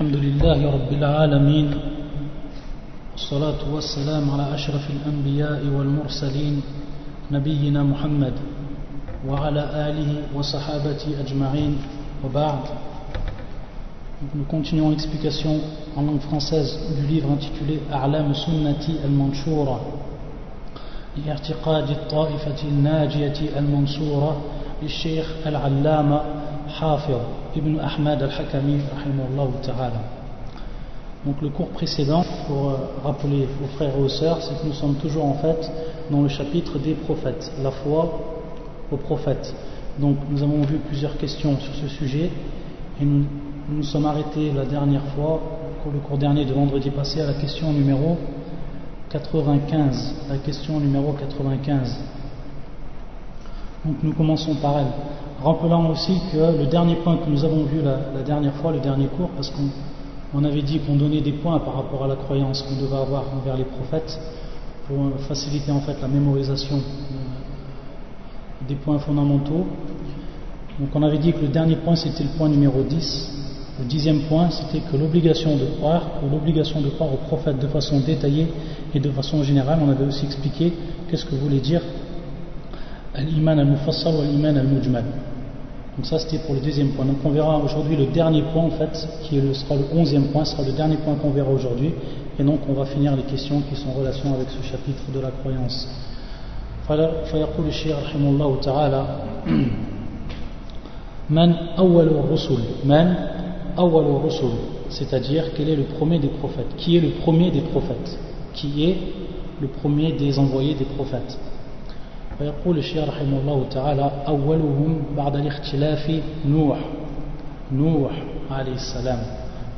الحمد لله رب العالمين والصلاة والسلام على أشرف الأنبياء والمرسلين نبينا محمد وعلى آله وصحابته أجمعين وبعد. Nous continuons l'explication en langue française du livre intitulé A'lam Sunnati al-Manshura لاعتقاد الطائفة الناجية المنصورة للشيخ العلامة Hafir ibn Ahmad al-Hakami, ta'ala. Donc le cours précédent, pour euh, rappeler aux frères et aux sœurs, c'est que nous sommes toujours en fait dans le chapitre des prophètes, la foi aux prophètes. Donc nous avons vu plusieurs questions sur ce sujet et nous nous sommes arrêtés la dernière fois, le cours dernier de vendredi passé, à la question numéro 95, la question numéro 95. Donc nous commençons par elle. Rappelant aussi que le dernier point que nous avons vu la, dernière fois, le dernier cours, parce qu'on avait dit qu'on donnait des points par rapport à la croyance qu'on devait avoir envers les prophètes, pour faciliter en fait la mémorisation euh, des points fondamentaux. Donc on avait dit que le dernier point c'était le point numéro 10, le dixième point, c'était que l'obligation de croire, ou l'obligation de croire au prophète de façon détaillée et de façon générale, on avait aussi expliqué qu'est-ce que voulait dire al-iman al-mufassal ou al-iman al-mujmal. Donc ça c'était pour le deuxième point. Donc on verra aujourd'hui le dernier point en fait, qui sera le onzième point, sera le dernier point qu'on verra aujourd'hui. Et donc on va finir les questions qui sont en relation avec ce chapitre de la croyance. فيقول الشيخ رحمه الله تعالى من أول الرسل من awal rusul, c'est-à-dire quel est le premier des prophètes Qui est le premier des prophètes Qui est le premier des envoyés des prophètes فيقول الشيخ رحمه الله تعالى أولهم بعد الاختلاف نوح نوح عليه السلام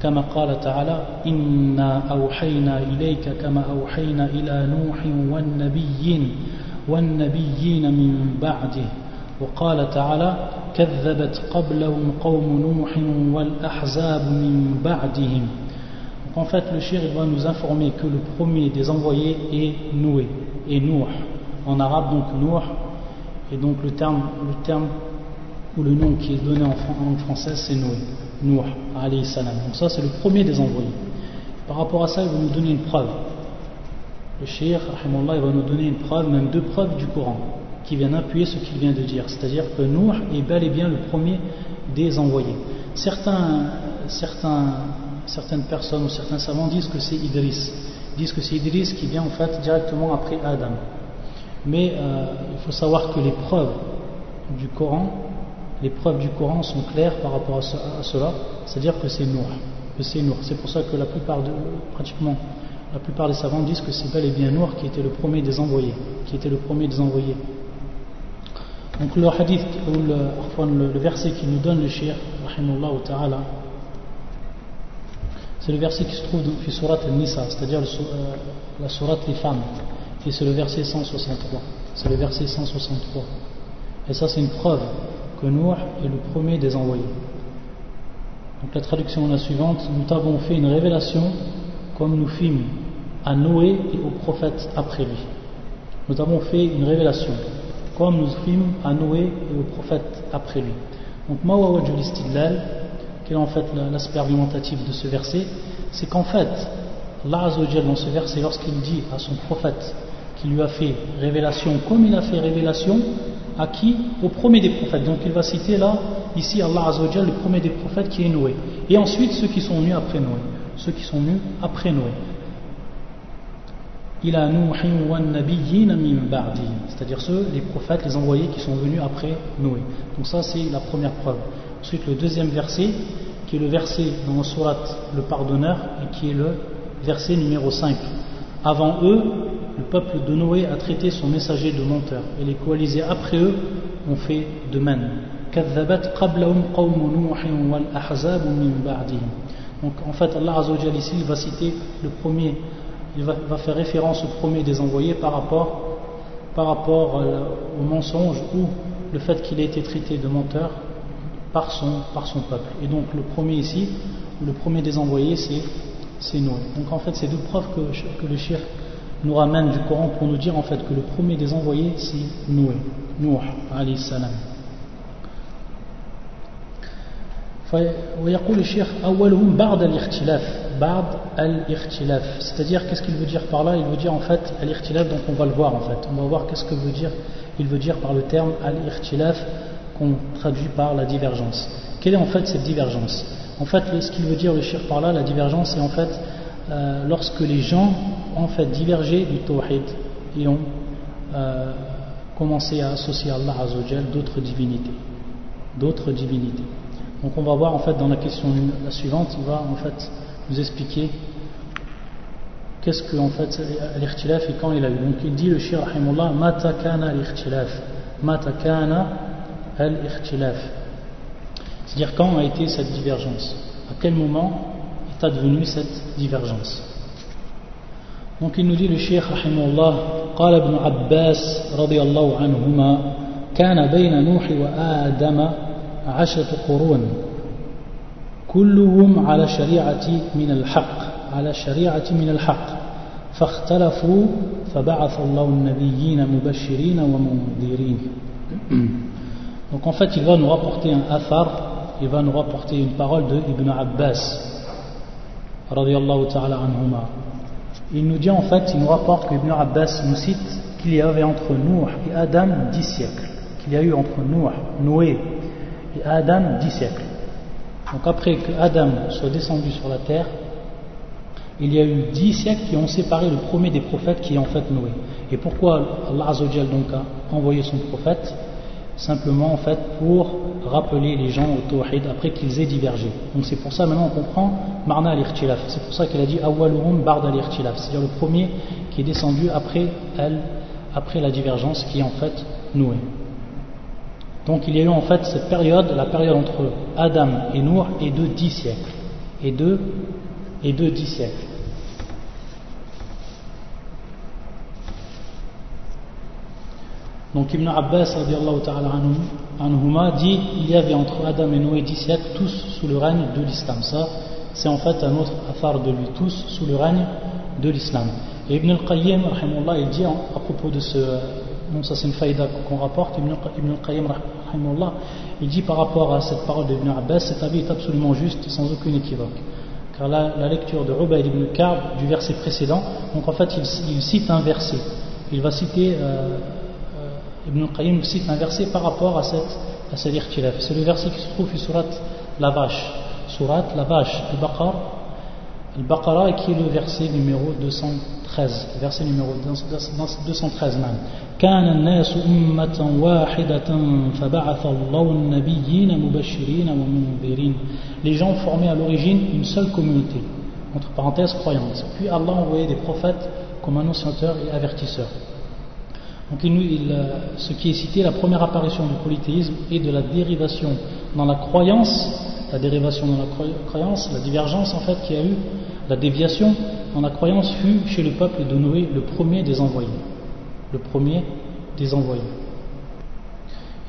كما قال تعالى إنا أوحينا إليك كما أوحينا إلى نوح والنبيين والنبيين من بعده وقال تعالى كذبت قبلهم قوم نوح والأحزاب من بعدهم en fait, le shir va nous informer que le premier des envoyés est Noué, et Nouh. En arabe, donc Nouh, et donc le terme, ou le nom qui est donné en, langue française, c'est Noué, Nouh, alayhi salam. Donc ça, c'est le premier des envoyés. Par rapport à ça, il va nous donner une preuve. Le shir, il va nous donner une preuve, même deux preuves du Coran qui viennent appuyer ce qu'il vient de dire. C'est-à-dire que Nuh est bel et bien le premier des envoyés. Certaines personnes ou certains savants disent que c'est Idris. disent que c'est Idris qui vient en fait directement après Adam. Mais euh, il faut savoir que les preuves du Coran, les preuves du Coran sont claires par rapport à, cela, c'est-à-dire que c'est Nuh. Que c'est C'est pour ça que la plupart de, pratiquement, la plupart des savants disent que c'est bel et bien Nuh qui était le premier des envoyés, qui était le premier des envoyés. Donc le hadith ou le, le, verset qui nous donne le shir, ta'ala, c'est le verset qui se trouve dans surat al-Nisa, c'est-à-dire euh, la surat les femmes, et c'est le verset 163. C'est le verset 163. Et ça c'est une preuve que Nour est le premier des envoyés. Donc la traduction est la suivante, nous t'avons fait une révélation comme nous fîmes à Noé et aux prophètes après lui. Nous avons fait une révélation comme nous fîmes à Noé et aux prophètes après lui. Donc, Mawawajul Istidlal, quel est en fait l'aspect argumentatif de ce verset? C'est qu'en fait, Allah dans ce verset, lorsqu'il dit à son prophète qu'il lui a fait révélation, comme il a fait révélation à qui Au premier des prophètes. Donc il va citer là, ici Allah Azzawajal, le premier des prophètes qui est Noé. Et ensuite ceux qui sont venus après Noé. Ceux qui sont venus après Noé c'est-à-dire ceux, les prophètes, les envoyés qui sont venus après Noé. Donc ça c'est la première preuve. Ensuite le deuxième verset, qui est le verset dans le surat le pardonneur, et qui est le verset numéro 5. Avant eux, le peuple de Noé a traité son messager de menteur, et les coalisés après eux ont fait de même. Donc en fait Allah Azzawajal ici il va citer le premier il va, faire référence au premier des envoyés par rapport, euh, au mensonge ou le fait qu'il ait été traité de menteur par son, par son peuple. Et donc le premier ici, le premier des envoyés, c'est Noé. Donc en fait, c'est deux preuves que, le shir nous ramène du Coran pour nous dire en fait que le premier des envoyés, c'est Noé. Noé, alayhi salam. ويقول الشيخ أولهم بعد الاختلاف بعد الاختلاف c'est-à-dire qu'est-ce qu'il veut dire par là il veut dire en fait al-ikhtilaf donc on va le voir en fait on va voir qu'est-ce que veut dire il veut dire par le terme al-ikhtilaf qu'on traduit par la divergence quelle est en fait cette divergence En fait ce qu'il veut dire le shir par là la divergence c'est en fait euh, lorsque les gens ont fait divergé du tawhid et ont euh, commencé à associer à Allah Azzawajal d'autres divinités d'autres divinités donc on va voir en fait dans la question la suivante, il va en fait nous expliquer qu'est-ce que en fait l'ikhtilaf et quand il a eu. Donc il dit le shir rahimullah mata kana l'ikhtilaf. Mata kana al-ikhtilaf. C'est-à-dire quand a été cette divergence À quel moment est advenue cette divergence Donc il nous dit le shir rahimullah قال ابن عباس رضي الله عنهما كان بين نوح وآدم عشرة قرون كلهم على شريعة من الحق على شريعة من الحق فاختلفوا فبعث الله النبيين مبشرين ومنذرين Donc en fait il va nous rapporter un athar, il va nous rapporter une parole de Ibn Abbas ta'ala. Il nous dit en fait, il nous rapporte que Ibn Abbas nous cite qu'il y avait entre Noé et Adam dix siècles. Qu'il y a eu entre Noé, Noé et Adam dix siècles. Donc après que Adam soit descendu sur la terre, il y a eu dix siècles qui ont séparé le premier des prophètes qui est en fait Noé. Et pourquoi Allah Azzawajal donc a envoyé son prophète? Simplement en fait pour rappeler les gens au tawhid après qu'ils aient divergé. Donc c'est pour ça maintenant on comprend Marna al-Irtilaf. C'est pour ça qu'il a dit Awwaluhum Bard al-Irtilaf. C'est-à-dire le premier qui est descendu après elle, après la divergence qui est en fait Noé. Donc il y a eu en fait cette période, la période entre Adam et Nour, est de dix siècles. Et de, et de dix siècles. Donc Ibn Abbas anhuma, dit il y avait entre Adam et Noé dix siècles, tous sous le règne de l'islam. Ça, c'est en fait un autre affaire de lui, tous sous le règne de l'islam. Et Ibn al-Qayyim, il dit à propos de ce, non ça c'est une faïda qu'on rapporte, Ibn, al-Qayyim, il dit par rapport à cette parole d'Ibn Abbas, cet avis est absolument juste, sans aucune équivoque. Car la, lecture de Rubayd ibn Ka'b du verset précédent, donc en fait il, cite un verset. Il va citer, euh, Ibn al-Qayyim cite un verset par rapport à cette, à cette C'est le verset qui se trouve sur Surat la vache. Surat la vache, al-Baqarah, al-Baqarah et qui est le verset numéro 213. Verset numéro 213 même. كان الناس أمة واحدة فبعث الله النبيين مبشرين ومنذرين Les gens formaient à l'origine une seule communauté, entre parenthèses croyante. Puis Allah envoyait des prophètes comme annonciateurs et avertisseurs. Donc ce qui est cité, la première apparition du polythéisme et de la dérivation dans la croyance, la dérivation dans la croyance, la divergence en fait qui a eu, la déviation dans la croyance fut chez le peuple de Noé le premier des envoyés le premier des envoyés.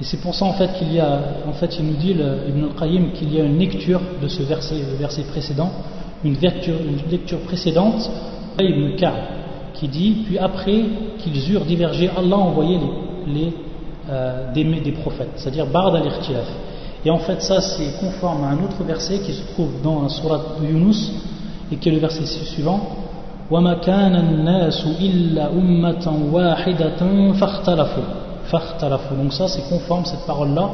Et c'est pour ça en fait qu'il y a, en fait il nous dit Ibn al-Qayyim qu'il y a une lecture de ce verset précédent, une lecture, une lecture précédente, Ibn Ka'b, qui dit, puis après qu'ils eurent divergé, Allah a envoyé les, euh, des, prophètes, c'est-à-dire Bard al-Irtilaf. Et en fait ça c'est conforme à un autre verset qui se trouve dans la surat de Yunus, et qui est le verset suivant, وما كان الناس إلا أمة واحدة فاختلفوا فاختلفوا donc ça c'est conforme cette parole là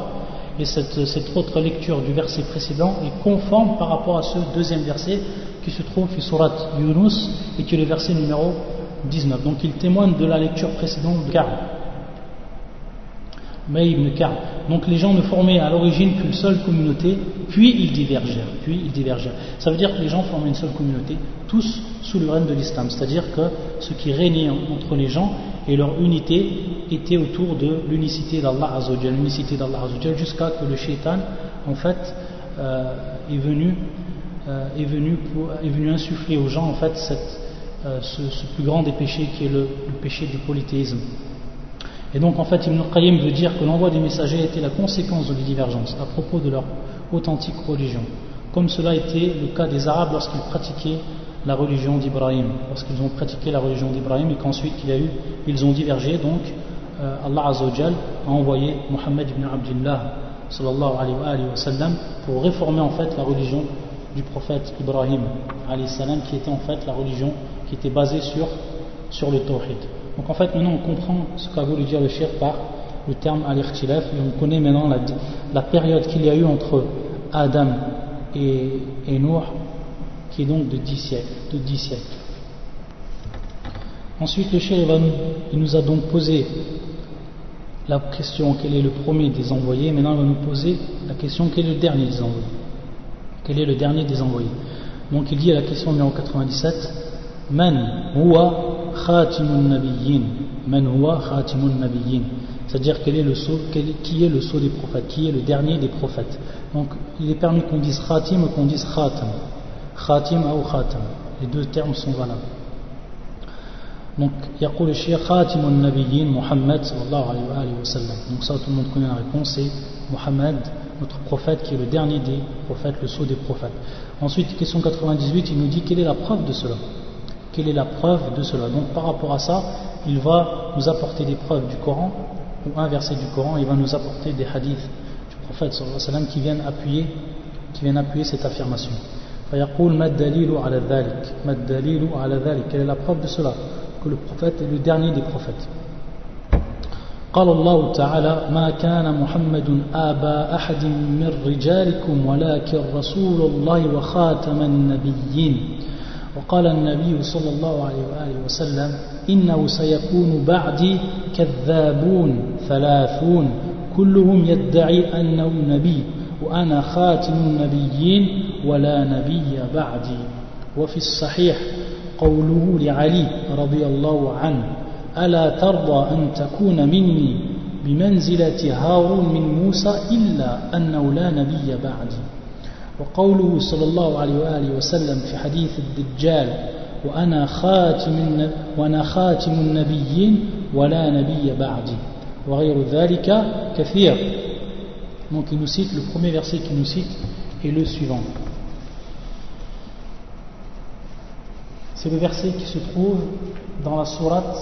et cette, cette, autre lecture du verset précédent est conforme par rapport à ce deuxième verset qui se trouve sur surat Yunus et qui est le verset numéro 19 donc il témoigne de la lecture précédente de Ka'b ibn Ka'b donc les gens ne formaient à l'origine qu'une seule communauté puis ils divergèrent puis ils divergèrent. Ça veut dire que les gens formaient une seule communauté tous sous le règne de l'islam. C'est-à-dire que ce qui régnait entre les gens et leur unité était autour de l'unicité d'Allah Azzawajal, l'unicité d'Allah jusqu'à que le shaitan, en fait, euh, est, venu, euh, est, venu est venu insuffler aux gens, en fait, cette, euh, ce, plus grand des péchés qui est le, péché du polythéisme. Et donc, en fait, Ibn Qayyim veut dire que l'envoi des messagers était la conséquence de la divergence à propos de leur authentique religion, comme cela était le cas des Arabes lorsqu'ils pratiquaient la religion d'Ibrahim, parce qu'ils ont pratiqué la religion d'Ibrahim et qu'ensuite ils ont divergé, donc euh, Allah Azzawajal a envoyé Muhammad ibn Abdullah sallallahu alayhi wa pour réformer en fait la religion du prophète Ibrahim alayhi salam, qui était en fait la religion qui était basée sur, sur le tawhid. Donc en fait maintenant on comprend ce qu'a voulu dire le shirk par le terme al-ikhtilaf et on connaît maintenant la, la période qu'il y a eu entre Adam et, et Nour qui est donc de 10 siècles. De 10 siècles. Ensuite, le shir il nous a donc posé la question quel est le premier des envoyés? Maintenant, il va nous poser la question quel est le dernier des envoyés? Quel est le dernier des envoyés? Donc, il dit à la question numéro 97 Man huwa khatimun nabiyyin Man huwa khatimun nabiyyin c'est-à-dire quel est le sceau, qui est le sceau des prophètes, qui est le dernier des prophètes. Donc il est permis qu'on dise khatim ou qu'on dise khatam. Khatim ou khatam. Les deux termes sont valables. Donc, يقول الشيخ خاتم النبيين محمد صلى الله عليه wa sallam. Donc ça, tout le monde connaît la réponse, c'est Muhammad, notre prophète, qui est le dernier des prophètes, le sceau des prophètes. Ensuite, question 98, il nous dit quelle est la preuve de cela Quelle est la preuve de cela Donc par rapport à ça, il va nous apporter des preuves du Coran, ou un verset du Coran, il va nous apporter des hadiths du prophète sallallahu alayhi wa sallam qui viennent appuyer, qui viennent appuyer cette affirmation. فيقول ما الدليل على ذلك ما الدليل على ذلك quelle est la preuve de cela que le prophète est le dernier des prophètes قال الله تعالى ما كان محمد آبا أحد من رجالكم ولكن رسول الله وخاتم النبيين وقال النبي صلى الله عليه وآله وسلم إنه سيكون بعدي كذابون ثلاثون كلهم يدعي أنه نبي وأنا خاتم النبيين ولا نبي بعدي. وفي الصحيح قوله لعلي رضي الله عنه ألا ترضى أن تكون مني بمنزلة هارون من موسى إلا أنه لا نبي بعدي. وقوله صلى الله عليه وآله وسلم في حديث الدجال وأنا خاتم, وأنا خاتم النبيين ولا نبي بعدي وغير ذلك كثير Donc il nous cite, le premier verset qu'il nous cite est le suivant. C'est le verset qui se trouve dans la sourate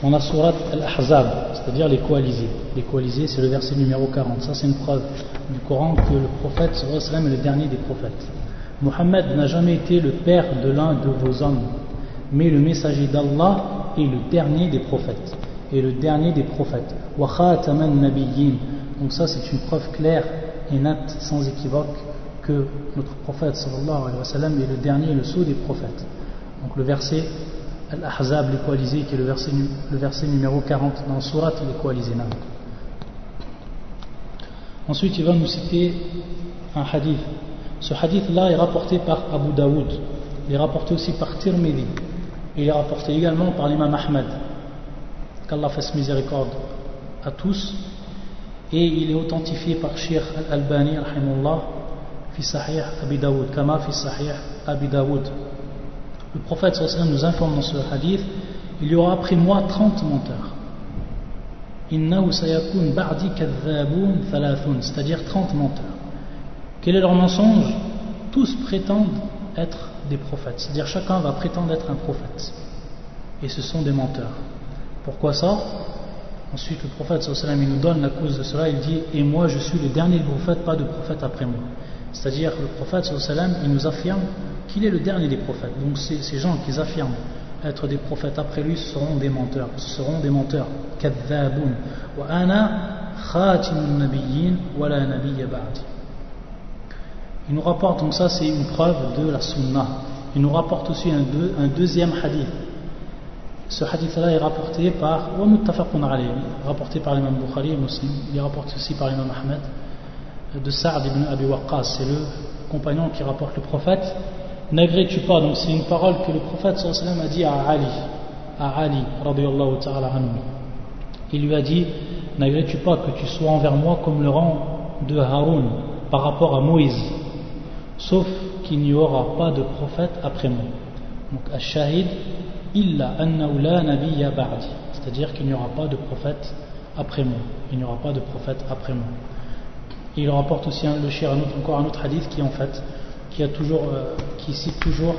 On a surat Al-Ahzab, c'est-à-dire les coalisés. Les coalisés, c'est le verset numéro 40. Ça, c'est une preuve du Coran que le prophète sallam est le dernier des prophètes. Mohammed n'a jamais été le père de l'un de vos hommes, mais le messager d'Allah est le dernier des prophètes. Et le dernier des prophètes. Donc ça, c'est une preuve claire et nette, sans équivoque, que notre prophète sallallahu est le dernier et le sceau des prophètes. Donc le verset Al-Ahzab, les coalisés, qui est le verset, le verset numéro 40 dans Surat les coalisés. Ensuite, il va nous citer un hadith. Ce hadith-là est rapporté par Abu Daoud. Il est rapporté aussi par Tirmidhi. Il est rapporté également par l'imam Ahmad. Qu'Allah fasse miséricorde à tous. Et il est authentifié par Sheikh Al-Albani, fi Sahih Abi Daoud, kama fi Sahih Abi Daoud. Le prophète nous informe dans ce hadith il y aura après moi 30 menteurs. c'est-à-dire 30 menteurs. Quel est leur mensonge? Tous prétendent être des prophètes, c'est-à-dire chacun va prétendre être un prophète. Et ce sont des menteurs. Pourquoi ça? Ensuite, le prophète nous donne la cause de cela, il dit Et moi je suis le dernier prophète, pas de prophète après moi. C'est-à-dire le prophète il nous affirme qu'il est le dernier des prophètes. Donc ces, gens qui affirment être des prophètes après lui seront des menteurs. Ce seront des menteurs. Il nous rapporte, donc ça c'est une preuve de la sunnah. Il nous rapporte aussi un, deuxième hadith. Ce hadith-là est rapporté par, rapporté par l'imam Bukhari et il est rapporté aussi par l'imam Ahmed, de Sa'd ibn Abi Waqqas, c'est le compagnon qui rapporte le prophète, n'agrées-tu pas, donc c'est une parole que le prophète sallam a dit à Ali, à Ali, ta'ala anhu. Il lui a dit, n'agrées-tu pas que tu sois envers moi comme le rang de Haroun par rapport à Moïse, sauf qu'il n'y aura pas de prophète après moi. Donc, ash-shahid, illa annahu la c'est-à-dire qu'il n'y aura pas de prophète après moi. Il n'y aura pas de prophète après moi. Et il rapporte aussi le shir, un encore un autre hadith qui en fait, qui, a toujours, euh, qui cite toujours,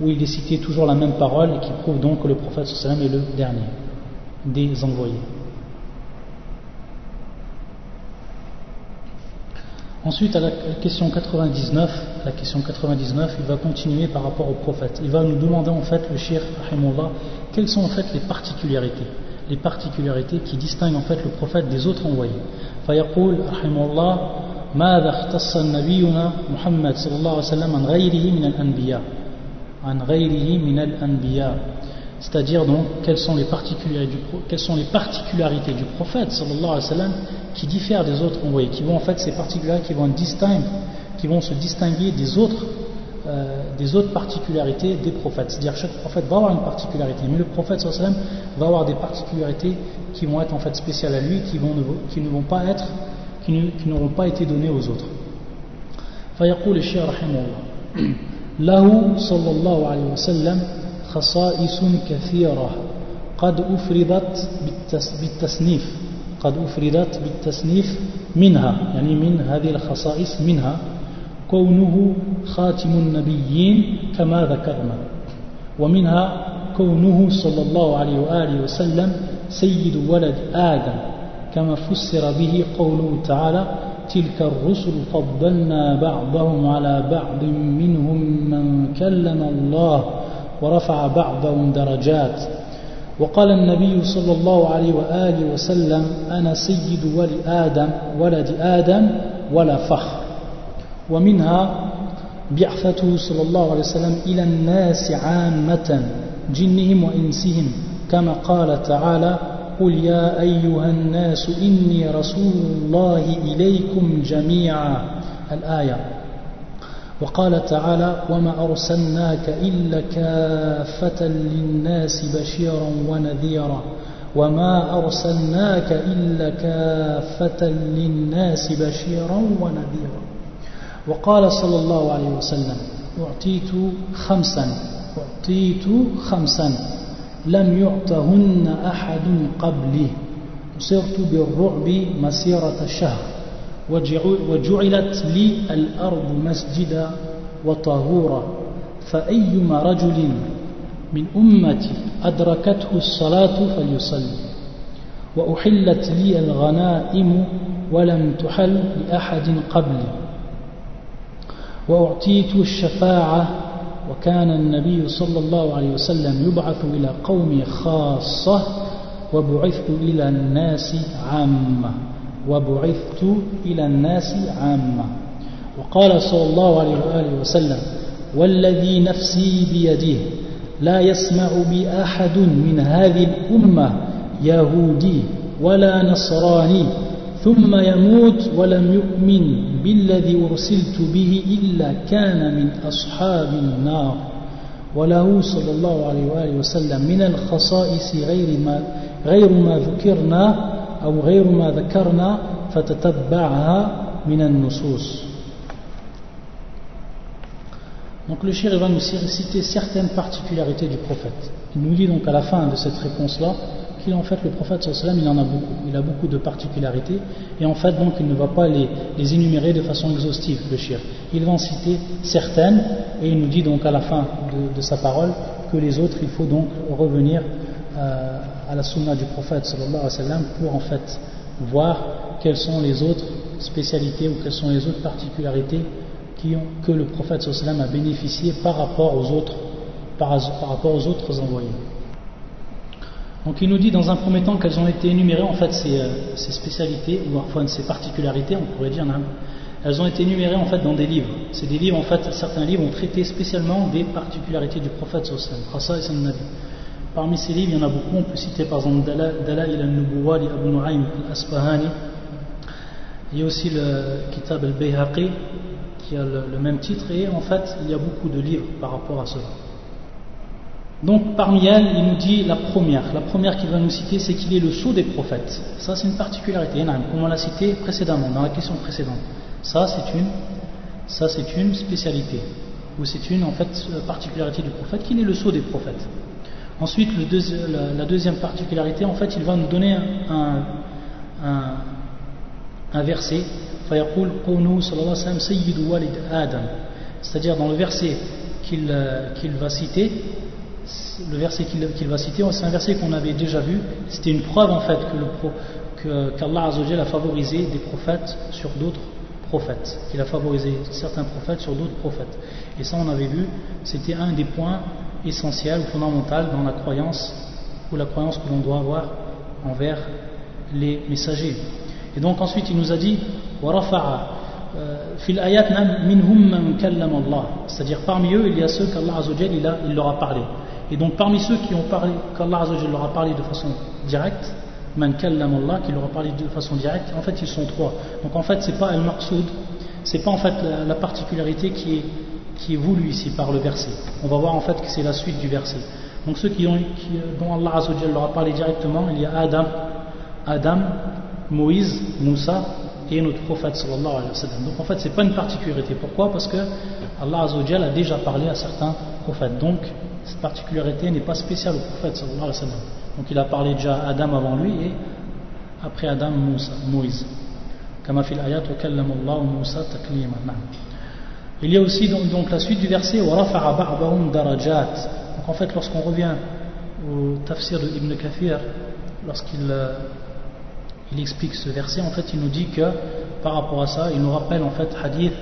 où il est cité toujours la même parole et qui prouve donc que le prophète sallam est le dernier des envoyés. Ensuite, à la question 99, la question 99, il va continuer par rapport au prophète. Il va nous demander en fait, le shir, quelles sont en fait les particularités, les particularités qui distinguent en fait le prophète des autres envoyés. فيقول رحمه الله ماذا اختص نبينا محمد صلى الله عليه وسلم عن غيره من الأنبياء عن غيره من الأنبياء c'est-à-dire donc quelles sont les particularités du, quelles sont les particularités du prophète sallallahu alayhi wa sallam qui diffèrent des autres envoyés, qui vont en fait ces particularités qui vont distinguer, qui vont se distinguer des autres euh, des autres particularités des prophètes. C'est-à-dire chaque prophète va avoir une particularité, mais le prophète sallallahu alayhi wa sallam va avoir des particularités qui vont être en fait spéciales à lui, qui, vont, qui ne vont pas être, qui n'auront pas été données aux autres. فيقول الشيخ رحمه الله له صلى الله عليه وسلم خصائص كثيرة قد أفردت بالتصنيف قد أفردت بالتصنيف منها يعني من هذه الخصائص منها كونه خاتم النبيين كما ذكرنا. ومنها كونه صلى الله عليه وآله وسلم سيد ولد آدم كما فسر به قوله تعالى تلك الرسل فضلنا بعضهم على بعض منهم من كلم الله ورفع بعضهم درجات. وقال النبي صلى الله عليه وآله وسلم أنا سيد ولد آدم ولد آدم ولا فخر. ومنها بعثته صلى الله عليه وسلم إلى الناس عامة جنهم وإنسهم كما قال تعالى قل يا أيها الناس إني رسول الله إليكم جميعا الآية. وقال تعالى وما أرسلناك إلا كافة للناس بشيرا ونذيرا وما أرسلناك إلا كافة للناس بشيرا ونذيرا. وقال صلى الله عليه وسلم أعطيت خمسا أعطيت خمسا لم يعطهن أحد قبلي صرت بالرعب مسيرة شهر وجعلت لي الأرض مسجدا وطهورا فأيما رجل من أمتي أدركته الصلاة فليصلي وأحلت لي الغنائم ولم تحل لأحد قبلي. وأعطيت الشفاعة وكان النبي صلى الله عليه وسلم يبعث إلى قوم خاصة وبعثت إلى الناس عامة وبعثت إلى الناس عامة. وقال صلى الله عليه وآله وسلم والذي نفسي بيده لا يسمع بي أحد من هذه الأمة يهودي ولا نصراني ثم يموت ولم يؤمن بالذي أرسلت به إلا كان من أصحاب النار وله صلى الله عليه وآله وسلم من الخصائص غير ما, غير ما ذكرنا أو غير ما ذكرنا فتتبعها من النصوص Donc le shir va nous citer certaines particularités du prophète. Il nous dit donc à la fin de cette réponse-là en fait le prophète sallam il en a beaucoup. Il a beaucoup de particularités et en fait donc il ne va pas les, énumérer de façon exhaustive le shir. Il va en citer certaines et il nous dit donc à la fin de, sa parole que les autres il faut donc revenir euh, à la sunna du prophète sallallahu alayhi wa sallam pour en fait voir quelles sont les autres spécialités ou quelles sont les autres particularités que le prophète sallallahu alayhi wa sallam a bénéficié par rapport aux autres envoyés. Donc il nous dit dans un premier temps qu'elles ont été énumérées en fait ces, euh, spécialités ou enfin ces particularités, on pourrait dire, elles ont été énumérées en fait dans des livres. C'est des livres en fait, certains livres ont traité spécialement des particularités du prophète wa sallam. Parmi ces livres, il y en a beaucoup. On peut citer par exemple Dalal al-Nubuwa de Abu Nu'aym al-Asfahani. Il y a aussi le Kitab al-Bayhaqi qui a le, même titre. Et en fait, il y a beaucoup de livres par rapport à cela. Donc parmi elles, il nous dit la première. La première qu'il va nous citer, c'est qu'il est le sceau des prophètes. Ça, c'est une particularité, comme on l'a cité précédemment, dans la question précédente. Ça, c'est une, spécialité, ou c'est une en fait particularité du prophète, qu'il est le sceau des prophètes. Ensuite, la, deuxième particularité, en fait, il va nous donner un, verset. C'est-à-dire dans le verset qu'il va citer, le verset qu'il va citer, c'est un verset qu'on avait déjà vu. C'était une preuve en fait que qu'Allah a favorisé des prophètes sur d'autres prophètes, qu'il a favorisé certains prophètes sur d'autres prophètes. Et ça, on avait vu, c'était un des points essentiels ou fondamentaux dans la croyance, ou la croyance que l'on doit avoir envers les messagers. Et donc ensuite, il nous a dit, c'est-à-dire parmi eux, il y a ceux qu'Allah il, il leur a parlé. Et donc parmi ceux qui ont parlé, qu'Allah leur a parlé de façon directe, man kallam Allah, qui leur a parlé de façon directe, en fait ils sont trois. Donc en fait c'est pas al-maqsoud, c'est pas en fait la, particularité qui est, qui est voulue ici par le verset. On va voir en fait que c'est la suite du verset. Donc ceux qui ont, qui, dont Allah leur a parlé directement, il y a Adam, Adam, Moïse, Moussa et notre prophète sallallahu alayhi wa sallam. Donc en fait c'est pas une particularité. Pourquoi? Parce que Allah a déjà parlé à certains prophètes. Donc cette particularité n'est pas spéciale au prophète sallallahu alayhi wa. Donc il a parlé déjà à Adam avant lui et après Adam Moïse. Il y a aussi donc, la suite du verset Donc en fait lorsqu'on revient au tafsir de Ibn Kathir, lorsqu'il euh, il explique ce verset, en fait il nous dit que par rapport à ça, il nous rappelle en fait hadith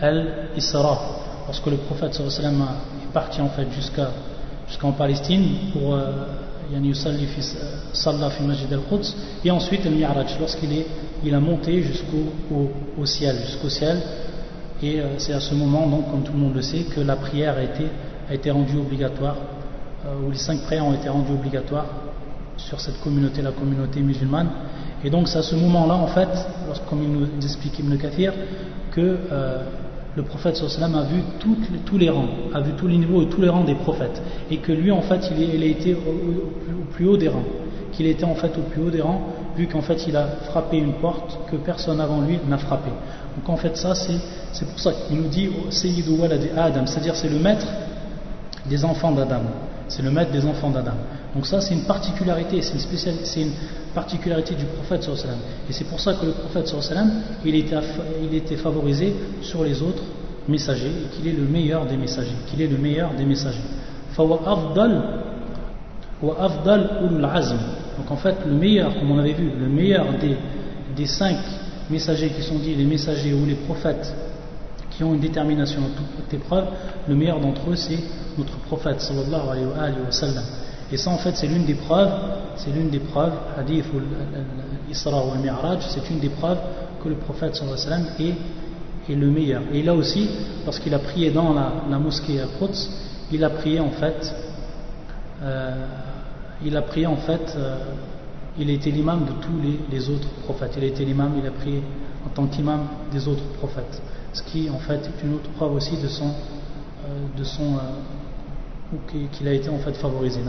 al-Isra, lorsque le prophète sallallahu alayhi parti en fait jusqu'à jusqu'en Palestine pour euh, et ensuite le Mi'raj lorsqu'il est il a monté jusqu'au au, ciel jusqu'au ciel. Et euh, c'est à ce moment donc comme tout le monde le sait que la prière a été, a été rendue obligatoire euh, ou les cinq prières ont été rendues obligatoires sur cette communauté la communauté musulmane. Et donc c'est à ce moment là en fait comme il nous explique Ibn Kathir que le prophète sallam a vu tous les rangs, a vu tous les niveaux et tous les rangs des prophètes. Et que lui, en fait, il, a été au, plus haut des rangs. Qu'il était en fait au plus haut des rangs, vu qu'en fait, il a frappé une porte que personne avant lui n'a frappé. Donc en fait, ça, c'est pour ça qu'il nous dit Sayyidou Walad Adam, c'est-à-dire c'est le maître des enfants d'Adam. C'est le maître des enfants d'Adam. Donc ça, c'est une particularité, c'est une, particularité du prophète sallam. Et c'est pour ça que le prophète sallam, il était, il était favorisé sur les autres messagers et qu'il est le meilleur des messagers. Qu'il est le meilleur des messagers. Donc en fait, le meilleur, comme on avait vu, le meilleur des, cinq messagers qui sont dits les messagers ou les prophètes qui ont une détermination à toute épreuve, le meilleur d'entre eux c'est notre prophète sallallahu alayhi wa. Et ça, en fait, c'est l'une des preuves, c'est l'une des preuves, hadith ou l'Isra ou al-Mi'raj, c'est une des preuves que le prophète sallallahu alayhi est, est le meilleur. Et là aussi, lorsqu'il a prié dans la, mosquée à Quds, il a prié en fait, euh, il a prié en fait, euh, l'imam de tous les, autres prophètes. Il a été l'imam, il a prié en tant qu'imam des autres prophètes. Ce qui, en fait, est une autre preuve aussi de son, euh, de son qu'il a été en fait favorisé.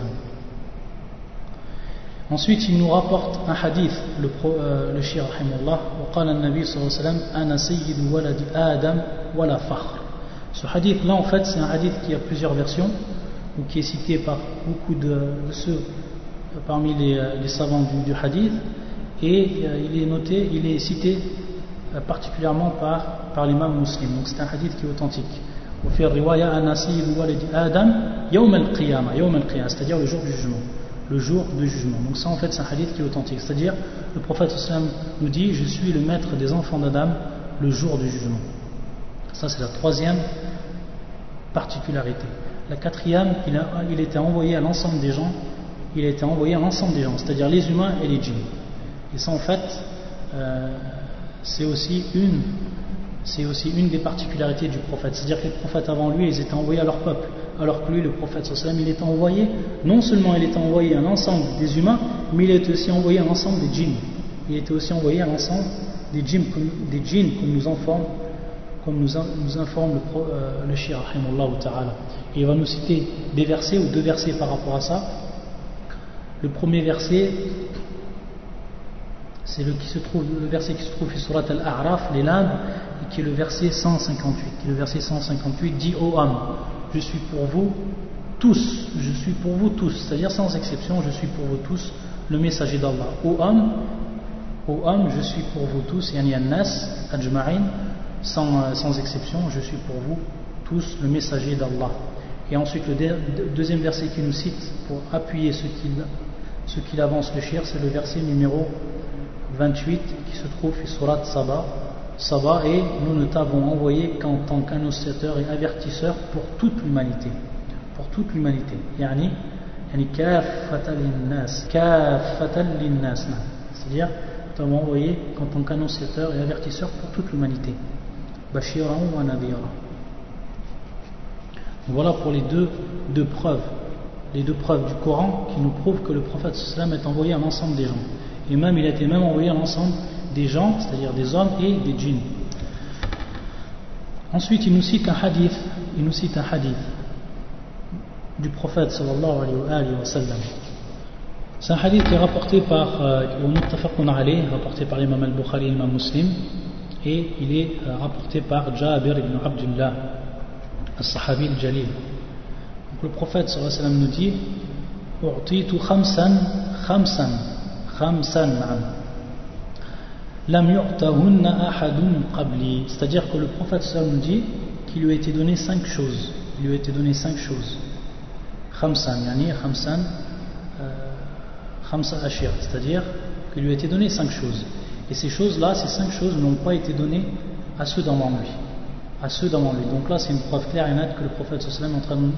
Ensuite, il nous rapporte un hadith, le, euh, le shir, وقال النبي صلى الله عليه وسلم أنا سيد ولد آدم ولا فخر. Ce hadith là, en fait, c'est un hadith qui a plusieurs versions, ou qui est cité par beaucoup de, de ceux parmi les, euh, les savants du, du, hadith, et euh, il est noté, il est cité euh, particulièrement par, par l'imam muslim. Donc c'est un hadith qui est authentique. وفي الرواية أنا سيد ولد آدم يوم القيامة يوم القيامة c'est-à-dire le jour du jugement le jour du jugement. Donc ça en fait c'est un hadith qui est authentique. C'est-à-dire le prophète nous dit je suis le maître des enfants d'Adam le jour du jugement. Ça c'est la troisième particularité. La quatrième, il, a, il était envoyé à l'ensemble des gens, il a été envoyé à l'ensemble des gens, c'est-à-dire les humains et les djinns. Et ça en fait euh, c'est aussi une c'est aussi une des particularités du prophète. C'est-à-dire que les prophètes avant lui, ils étaient envoyés à leur peuple. Alors que lui, le prophète sallam, il était envoyé, non seulement il était envoyé à l'ensemble des humains, mais il était aussi envoyé à l'ensemble des djinns. Il était aussi envoyé à l'ensemble des djinns, des djinns, comme nous informe, comme nous, nous informe le, euh. Et il va nous citer des versets ou deux versets par rapport à ça. Le premier verset, c'est le, verset qui se trouve sur Surat al-A'raf, les lames, qui est le verset 158. Qui le verset 158 dit Ô homme, je suis pour vous tous, je suis pour vous tous, c'est-à-dire sans exception, je suis pour vous tous le messager d'Allah. Ô homme, ô homme, je suis pour vous tous, yani nas ajma'in, sans, sans exception, je suis pour vous tous le messager d'Allah. Et ensuite, le deuxième verset qui nous cite pour appuyer ce qu'il ce qu'il avance le shir, c'est le verset numéro 28 qui se trouve sur Surat Saba, Saba et nous ne t'avons envoyé qu'en tant qu'annonciateur et avertisseur pour toute l'humanité. Pour toute l'humanité. Yani, yani C'est-à-dire, nous t'avons envoyé qu'en tant qu'annonciateur et avertisseur pour toute l'humanité. Bashira wa. Voilà pour les deux, preuves, les deux preuves du Coran qui nous prouvent que le prophète est envoyé à l'ensemble des gens et même il a été même envoyé à l'ensemble des gens, c'est-à-dire des hommes et des djinns. Ensuite, il nous cite un hadith, il nous cite un hadith du prophète sallallahu alayhi wa sallam. C'est un hadith qui est rapporté par euh, rapporté par l'imam al-Bukhari, l'imam muslim, et il est euh, rapporté par Jabir ibn Abdullah, al-Sahabi al-Jalil. Donc le prophète sallallahu alayhi wa sallam nous dit « U'titu khamsan khamsan » خمسا c'est-à-dire que le prophète nous dit qu'il lui a été donné cinq choses il lui a été donné cinq choses khamsan yani khamsan euh, ashir c'est-à-dire qu'il lui a été donné cinq choses et ces choses-là ces cinq choses n'ont pas été données à ceux d'avant lui à ceux d'avant lui donc là c'est une preuve claire et nette que le prophète est en train de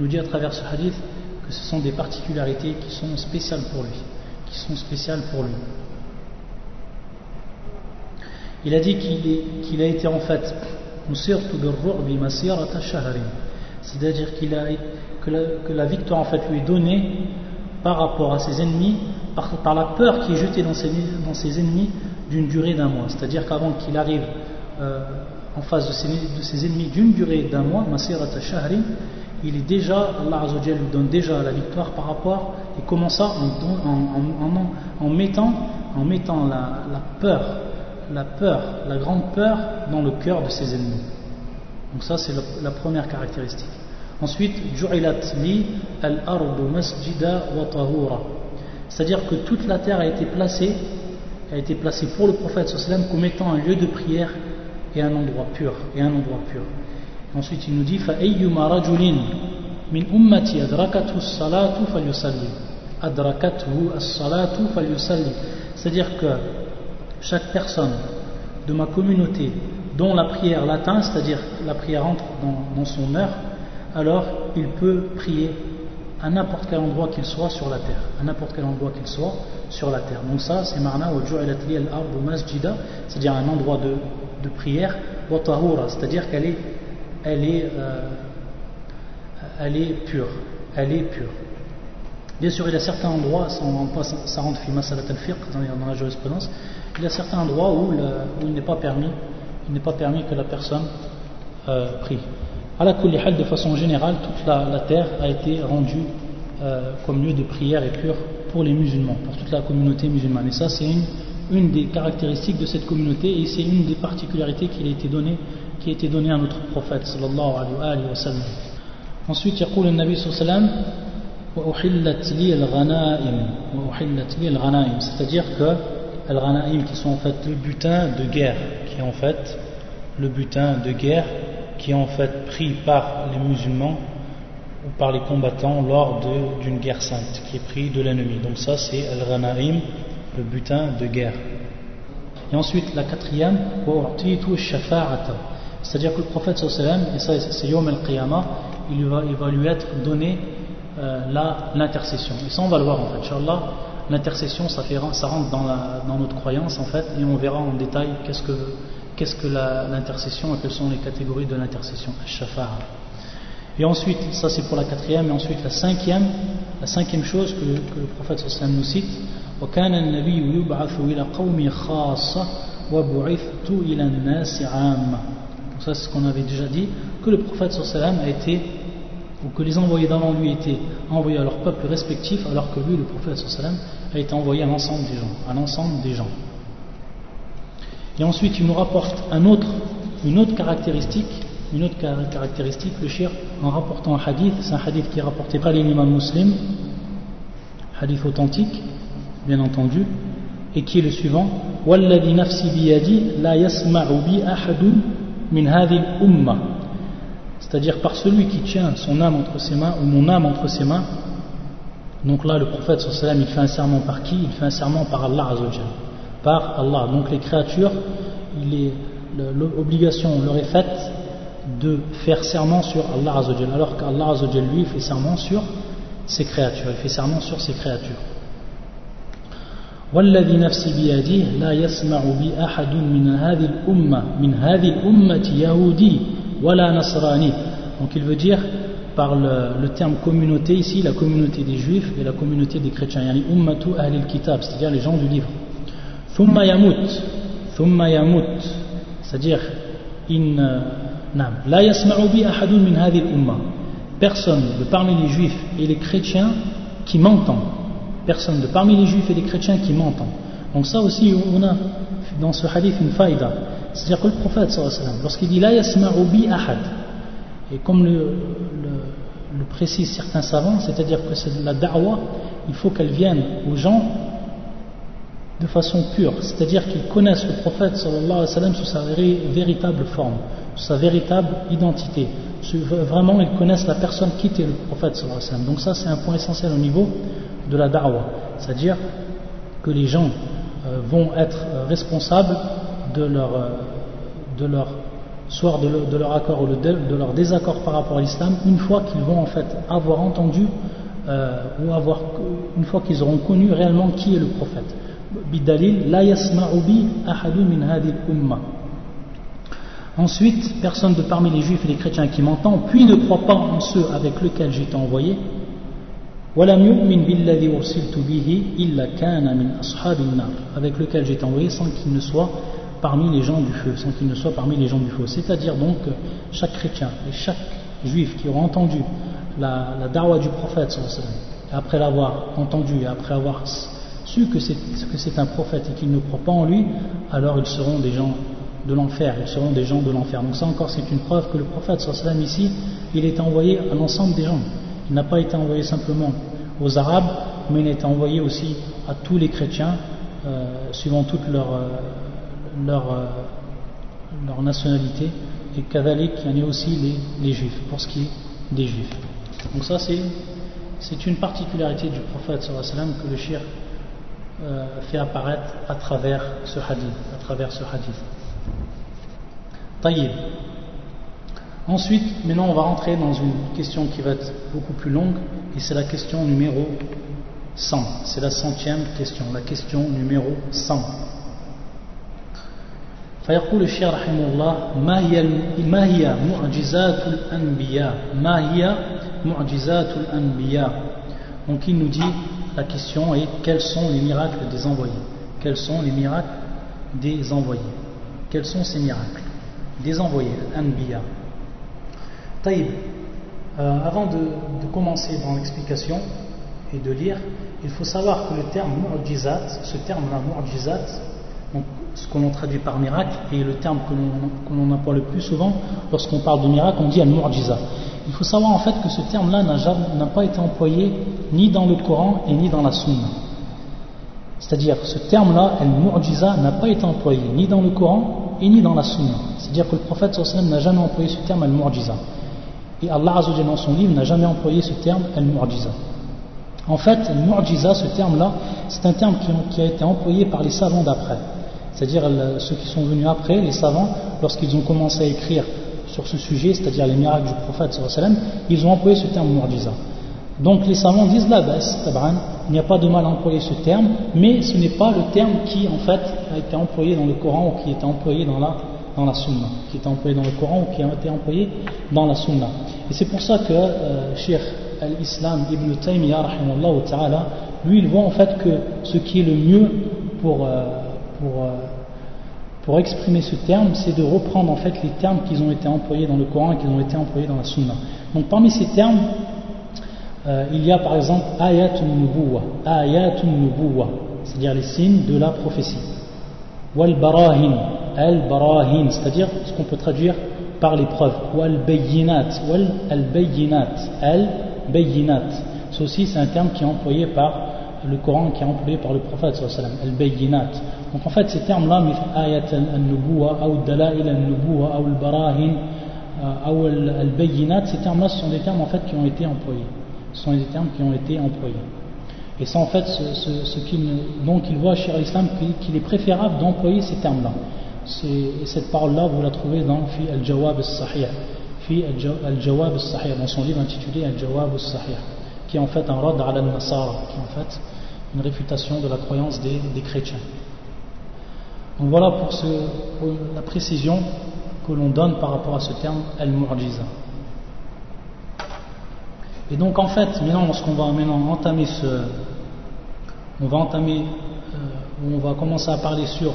nous dire à travers ce hadith que ce sont des particularités qui sont spéciales pour lui qui sont spéciales pour lui. Il a dit qu'il a été en fait c'est-à-dire qu'il a que la, que la, victoire en fait lui est donnée par rapport à ses ennemis par, la peur qui est jetée dans ses, ses ennemis d'une durée d'un mois. C'est-à-dire qu'avant qu'il arrive euh, en face de ses, de ses ennemis d'une durée d'un mois il est déjà Allah Azzawajal lui donne déjà la victoire par rapport et comment ça en, en, en mettant, en mettant la, la peur la peur, la grande peur dans le cœur de ses ennemis. Donc ça c'est la, première caractéristique. Ensuite, C'est-à-dire que toute la terre a été placée, a été placée pour le prophète comme étant un lieu de prière et un endroit pur, et un endroit pur. Ensuite, il nous dit rajulin min ummati adrakathu as-salatu falyusalli. Adrakathu as-salatu falyusalli. C'est-à-dire que chaque personne de ma communauté dont la prière l'atteint, c'est-à-dire la prière entre dans, son heure, alors il peut prier à n'importe quel endroit qu'il soit sur la terre, à n'importe quel endroit qu'il soit sur la terre. Donc ça, c'est marna wa al masjida, c'est-à-dire un endroit de, de prière, c'est-à-dire qu'elle est, elle est, euh, elle est pure, elle est pure. Bien sûr, il y a certains endroits, ça, ça rentre dans, dans la jurisprudence, il y a certains endroits où, il n'est pas permis, que la personne euh, prie. À la de façon générale, toute la, terre a été rendue euh, comme lieu de prière et pure pour les musulmans, pour toute la communauté musulmane. Et ça, c'est une, des caractéristiques de cette communauté et c'est une des particularités qui a été donnée, qui a été donnée à notre prophète sallallahu alayhi wa sallam. Ensuite, il le Nabi sallallahu c'est-à-dire que al-Ghanaim qui sont en fait le butin de guerre, qui est en fait le butin de guerre qui est en fait pris par les musulmans ou par les combattants lors d'une guerre sainte, qui est pris de l'ennemi. Donc ça c'est al-Ghanaim, le butin de guerre. Et ensuite la quatrième, c'est-à-dire que le prophète sallam, et ça c'est Yom al-Qiyamah, il va, il va lui être donné euh, l'intercession. Et ça on va le voir en fait, Inch'Allah l'intercession, ça, ça, rentre dans, notre croyance en fait, et on verra en détail qu'est-ce que, qu'est-ce que l'intercession et quelles sont les catégories de l'intercession, Et ensuite, ça c'est pour la quatrième, et ensuite la cinquième, la cinquième chose que, que le prophète sallam nous cite, وكان النبي يبعث إلى قوم خاصة وبعثت إلى الناس عامة. Donc ça c'est ce qu'on avait déjà dit, que le prophète sallam a été ou que les envoyés d'avant lui étaient envoyés à leur peuple respectif, alors que lui, le prophète sallam, a été envoyé à l'ensemble des gens, à l'ensemble des gens. Et ensuite, il nous rapporte un autre, une autre caractéristique, une autre caractéristique, le shir, en rapportant un hadith, c'est un hadith qui est rapporté par l'imam muslim, hadith authentique, bien entendu, et qui est le suivant وَالَّذِي نَفْسِ بِيَدِي لَا يَسْمَعُ بِي أَحَدٌ min umma c'est-à-dire par celui qui tient son âme entre ses mains ou mon âme entre ses mains. Donc là le prophète il fait un serment par qui? Il fait un serment par Allah azawajal par Allah. Donc les créatures il est l'obligation leur est faite de faire serment sur Allah azawajal alors qu'Allah azawajal lui fait serment sur ses créatures. Il fait serment sur ses créatures. والذي نفسي بيده لا يسمع بي أحد من هذه الأمة من هذه الأمة يهودي ولا نصراني donc il veut dire par le, le, terme communauté ici la communauté des juifs et la communauté des chrétiens yani ummatu ahlil kitab c'est-à-dire les gens du livre ثم يموت ثم يموت c'est-à-dire in لا يسمع بي أحد من هذه الأمة personne de parmi les juifs et les chrétiens qui m'entend personne de parmi les juifs et les chrétiens qui m'entend. Donc ça aussi, on a dans ce hadith une faïda. C'est-à-dire que le prophète, lorsqu'il dit La yasma'u ahad, et comme le, précisent certains savants, c'est-à-dire que c'est la da'wa, il faut qu'elle vienne aux gens de façon pure, c'est-à-dire qu'ils connaissent le prophète sallallahu sous sa véritable forme, sous sa véritable identité. Vraiment, ils connaissent la personne qui était le prophète sallallahu. Donc ça, c'est un point essentiel au niveau de la da'wah, c'est-à-dire que les gens euh, vont être euh, responsables de leur, euh, de leur soit de, leur accord ou de, leur désaccord par rapport à l'islam, une fois qu'ils vont en fait avoir entendu ou avoir, une fois qu'ils auront connu réellement qui est le prophète. Bidalil, la yasma'u bi min umma. Ensuite, personne de parmi les juifs et les chrétiens qui m'entend, puis ne croit pas en ceux avec lesquels été envoyé, avec lequel été envoyé sans qu'il ne soit parmi les gens du feu, sans qu'il ne soit parmi les gens du feu. C'est-à-dire donc que chaque chrétien et chaque juif qui aura entendu la, la dawa du prophète, après l'avoir entendu et après avoir su que c'est un prophète et qu'il ne croit pas en lui, alors ils seront des gens de l'enfer, ils seront des gens de l'enfer. Donc ça encore c'est une preuve que le prophète ici, il est envoyé à l'ensemble des gens. Il n'a pas été envoyé simplement aux Arabes, mais il été envoyé aussi à tous les chrétiens, euh, suivant toute leur, euh, leur, euh, leur, nationalité, et Kadalik, il y en a aussi les, les, juifs, pour ce qui est des juifs. Donc ça c'est, une particularité du prophète sallam que le shir fait apparaître à travers ce hadith. À travers ce hadith. Taïb. Ensuite, maintenant on va rentrer dans une question qui va être beaucoup plus longue, et c'est la question numéro 100. C'est la centième question, la question numéro 100. فيقول الشيخ رحمه الله ما هي ما هي معجزات الأنبياء ما هي معجزات الأنبياء donc il nous dit la question est quels sont les miracles des envoyés quels sont les miracles des envoyés quels sont ces miracles Des envoyés Anbiya Taïb, euh, avant de, commencer dans l'explication et de lire, il faut savoir que le terme mu'jizat, ce terme-là, mu'jizat, ce qu'on traduit par miracle, et le terme que l'on emploie le plus souvent lorsqu'on parle de miracle, on dit al-mu'jiza. Il faut savoir en fait que ce terme-là n'a pas été employé ni dans le Coran et ni dans la Sunna. C'est-à-dire, ce terme-là, al-mu'jiza, n'a pas été employé ni dans le Coran et ni dans la Sunna. C'est-à-dire que le prophète sallam n'a jamais employé ce terme al-mu'jiza. Et Allah Azzawajal dans son livre n'a jamais employé ce terme al-mu'jiza. En fait, al-mu'jiza, ce terme-là, c'est un terme qui, a été employé par les savants d'après. C'est-à-dire ceux qui sont venus après, les savants, lorsqu'ils ont commencé à écrire sur ce sujet, c'est-à-dire les miracles du prophète ils ont employé ce terme mu'jiza. Donc les savants disent la baisse, il n'y a pas de mal à employer ce terme, mais ce n'est pas le terme qui en fait a été employé dans le Coran ou qui est employé dans la dans la qui est employé dans le Coran ou qui a été employé dans la sunna. Et c'est pour ça que euh, al-Islam Ibn Taymiyyah, lui il voit en fait que ce qui est le mieux pour, euh, pour, euh, pour exprimer ce terme, c'est de reprendre en fait les termes qui ont été employés dans le Coran et qui ont été employés dans la sunna. Donc parmi ces termes, euh, il y a par exemple ayatun nubuwa, ayatun nubuwa, c'est-à-dire les signes de la prophétie. Wal barahin, al-barahin, c'est-à-dire ce qu'on peut traduire par les preuves. Wal-bayyinat, wal-al-bayyinat, al-bayyinat. Ceci, c'est un terme qui est employé par le Coran, qui est employé par le prophète, al-bayyinat. Donc en fait, ces termes-là, ayat al-nubuwa, ou dalail al-nubuwa, ou al-barahin, ou al-bayyinat, ces termes-là, ce sont des termes en fait qui ont été employés. Ce sont des termes qui ont été employés. Et c'est en fait ce, qu'il, voit chez l'islam qu'il est préférable d'employer ces termes-là. Et cette parole-là, vous la trouvez dans Fi al-Jawab al-Sahih. Fi al-Jawab al-Sahih, dans son livre intitulé Al-Jawab al-Sahih, qui est en fait un rad al-Nasara, qui est en fait une réfutation de la croyance des, chrétiens. Donc voilà pour, la précision que l'on donne par rapport à ce terme al-Mu'jiza. Et donc en fait, maintenant, lorsqu'on va maintenant entamer ce, on va entamer, euh, on va commencer à parler sur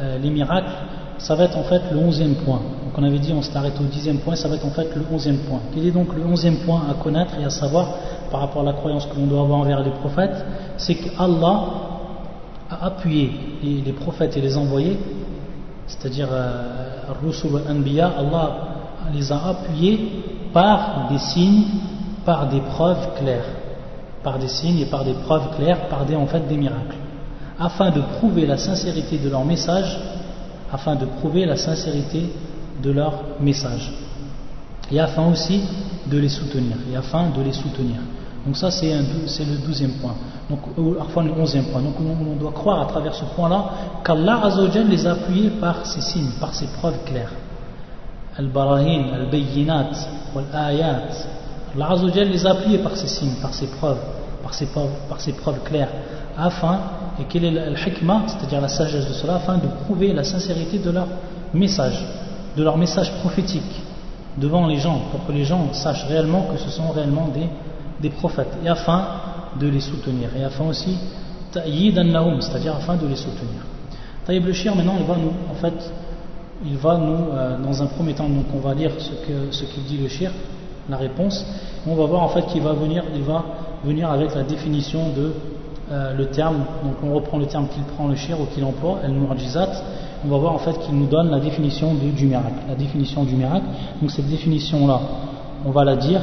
euh, les miracles, ça va être en fait le onzième point. Donc on avait dit on s'est arrêté au dixième point, ça va être en fait le onzième point. Quel est donc le onzième point à connaître et à savoir par rapport à la croyance que l'on doit avoir envers les prophètes? C'est qu'Allah a appuyé les, prophètes et les envoyés, c'est-à-dire euh, Allah les a appuyés par des signes par des preuves claires, par des signes et par des preuves claires, par des, des miracles, afin de prouver la sincérité de leur message, afin de prouver la sincérité de leur message, et afin aussi de les soutenir, et afin de les soutenir. Donc ça c'est le douzième point, donc, enfin le onzième point. Donc on, doit croire à travers ce point-là qu'Allah les a appuyés par ces signes, par ces preuves claires. Al-Barahin, Al-Bayyinat, Wal-Ayat, Allah les a appuyés par ces signes, par ces preuves, par ces preuves, par preuves claires, afin, et quel est le hikmah, c'est-à-dire la sagesse de cela, afin de prouver la sincérité de leur message, de leur message prophétique devant les gens, pour que les gens sachent réellement que ce sont réellement des, prophètes, et afin de les soutenir, et afin aussi, c'est-à-dire afin de les soutenir. Taïb le Shir, maintenant, il va nous, en fait, il va nous, euh, dans un premier temps, donc on va lire ce qu'il ce qu'il dit le Shir, la réponse. On va voir en fait qu'il va venir, il va venir avec la définition de euh, le terme. Donc on reprend le terme qu'il prend le shir ou qu'il emploie, el mu'jizat. On va voir en fait qu'il nous donne la définition du, miracle. La définition du miracle. Donc cette définition là, on va la dire,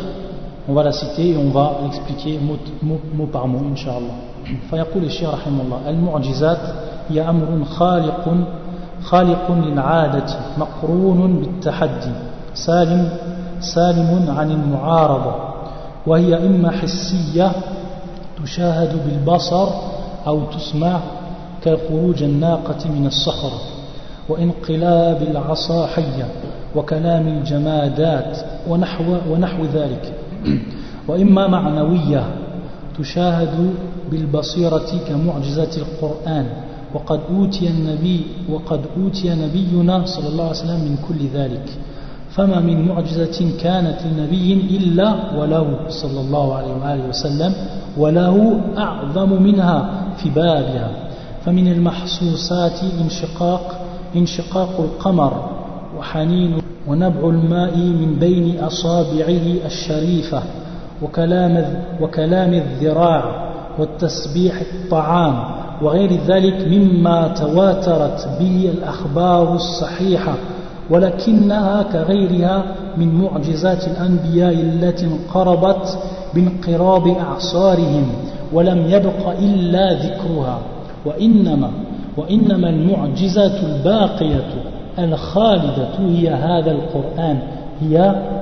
on va la citer et on va l'expliquer mot, mot, mot, par mot, inshallah. فيقول الشيخ رحمه الله المعجزات هي أمر خالق خالق للعادة مقرون بالتحدي سالم سالم عن المعارضة وهي إما حسية تشاهد بالبصر أو تسمع كخروج الناقة من الصخرة وانقلاب العصا حية وكلام الجمادات ونحو, ونحو ذلك. وإما معنوية تشاهد بالبصيرة كمعجزة القرآن وقد أوتي النبي وقد أوتي نبينا صلى الله عليه وسلم من كل ذلك. فما من معجزة كانت لنبي إلا وله صلى الله عليه وآله وسلم وله أعظم منها في بابها. فمن المحسوسات انشقاق انشقاق القمر وحنين ونبع الماء من بين أصابعه الشريفة وكلام وكلام الذراع والتسبيح الطعام وغير ذلك مما تواترت به الأخبار الصحيحة ولكنها كغيرها من معجزات الأنبياء التي انقربت بانقراض أعصارهم ولم يبق إلا ذكرها. وإنما وإنما المعجزات الباقية الخالدة هي هذا القرآن هي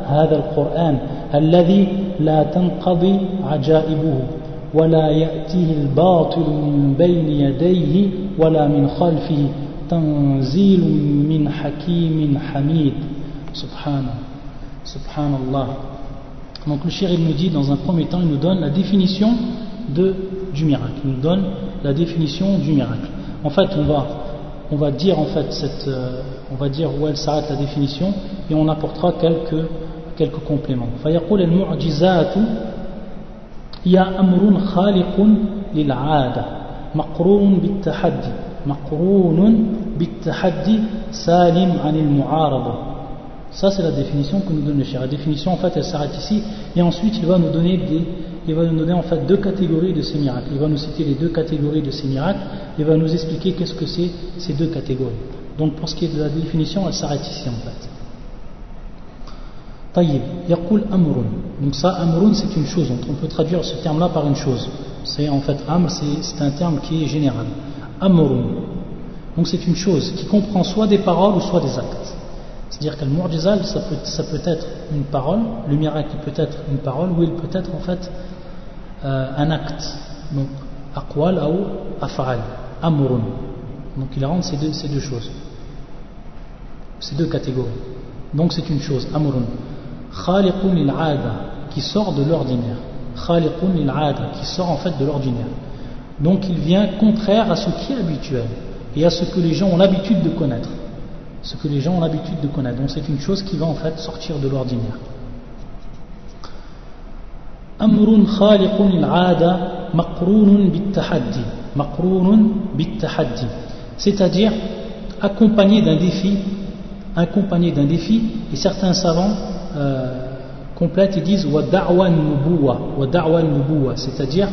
هذا القرآن الذي لا تنقضي عجائبه ولا يأتيه الباطل من بين يديه ولا من خلفه تنزيل من حكيم حميد سبحانه subhanallah donc le shir il nous dit dans un premier temps il nous donne la définition de, du miracle il nous donne la définition du miracle en fait on va on va dire en fait cette euh, on va dire où elle s'arrête la définition et on apportera quelques quelques compléments فيقول المعجزات هي أمر خالق للعادة مقرون بالتحدي مقرون بالتحدي سالم عن المعارضة ça c'est la définition que nous donne le cher la définition en fait elle s'arrête ici et ensuite il va nous donner des il va nous donner en fait deux catégories de ces miracles il va nous citer les deux catégories de ces miracles il va nous expliquer qu'est-ce que c'est ces deux catégories donc pour ce qui est de la définition elle s'arrête ici en fait طيب يقول أمر donc ça أمر c'est une chose on peut traduire ce terme là par une chose c'est en fait amr c'est un terme qui est général amrun. Donc c'est une chose qui comprend soit des paroles ou soit des actes. C'est-à-dire que le mu'jizal, ça peut, être une parole, le miracle peut être une parole, ou il peut être en fait euh, un acte. Donc, aqwal ou af'al, amrun. Donc il rentre ces deux, ces deux choses. C'est deux catégories. Donc c'est une chose, amrun. Khaliqun qui sort de l'ordinaire. Khaliqun il-'ada, qui sort en fait de l'ordinaire. Donc il vient contraire à ce qui est habituel et à ce que les gens ont l'habitude de connaître. Ce que les gens ont l'habitude de connaître. Donc c'est une chose qui va en fait sortir de l'ordinaire. Khaliqun il-'ada maqrunun bit-tahaddi. Maqrunun bit-tahaddi. C'est-à-dire accompagné d'un défi, accompagné d'un défi, et certains savants euh, complètent et disent wa da'wan nubuwa, wa da'wan nubuwa, c'est-à-dire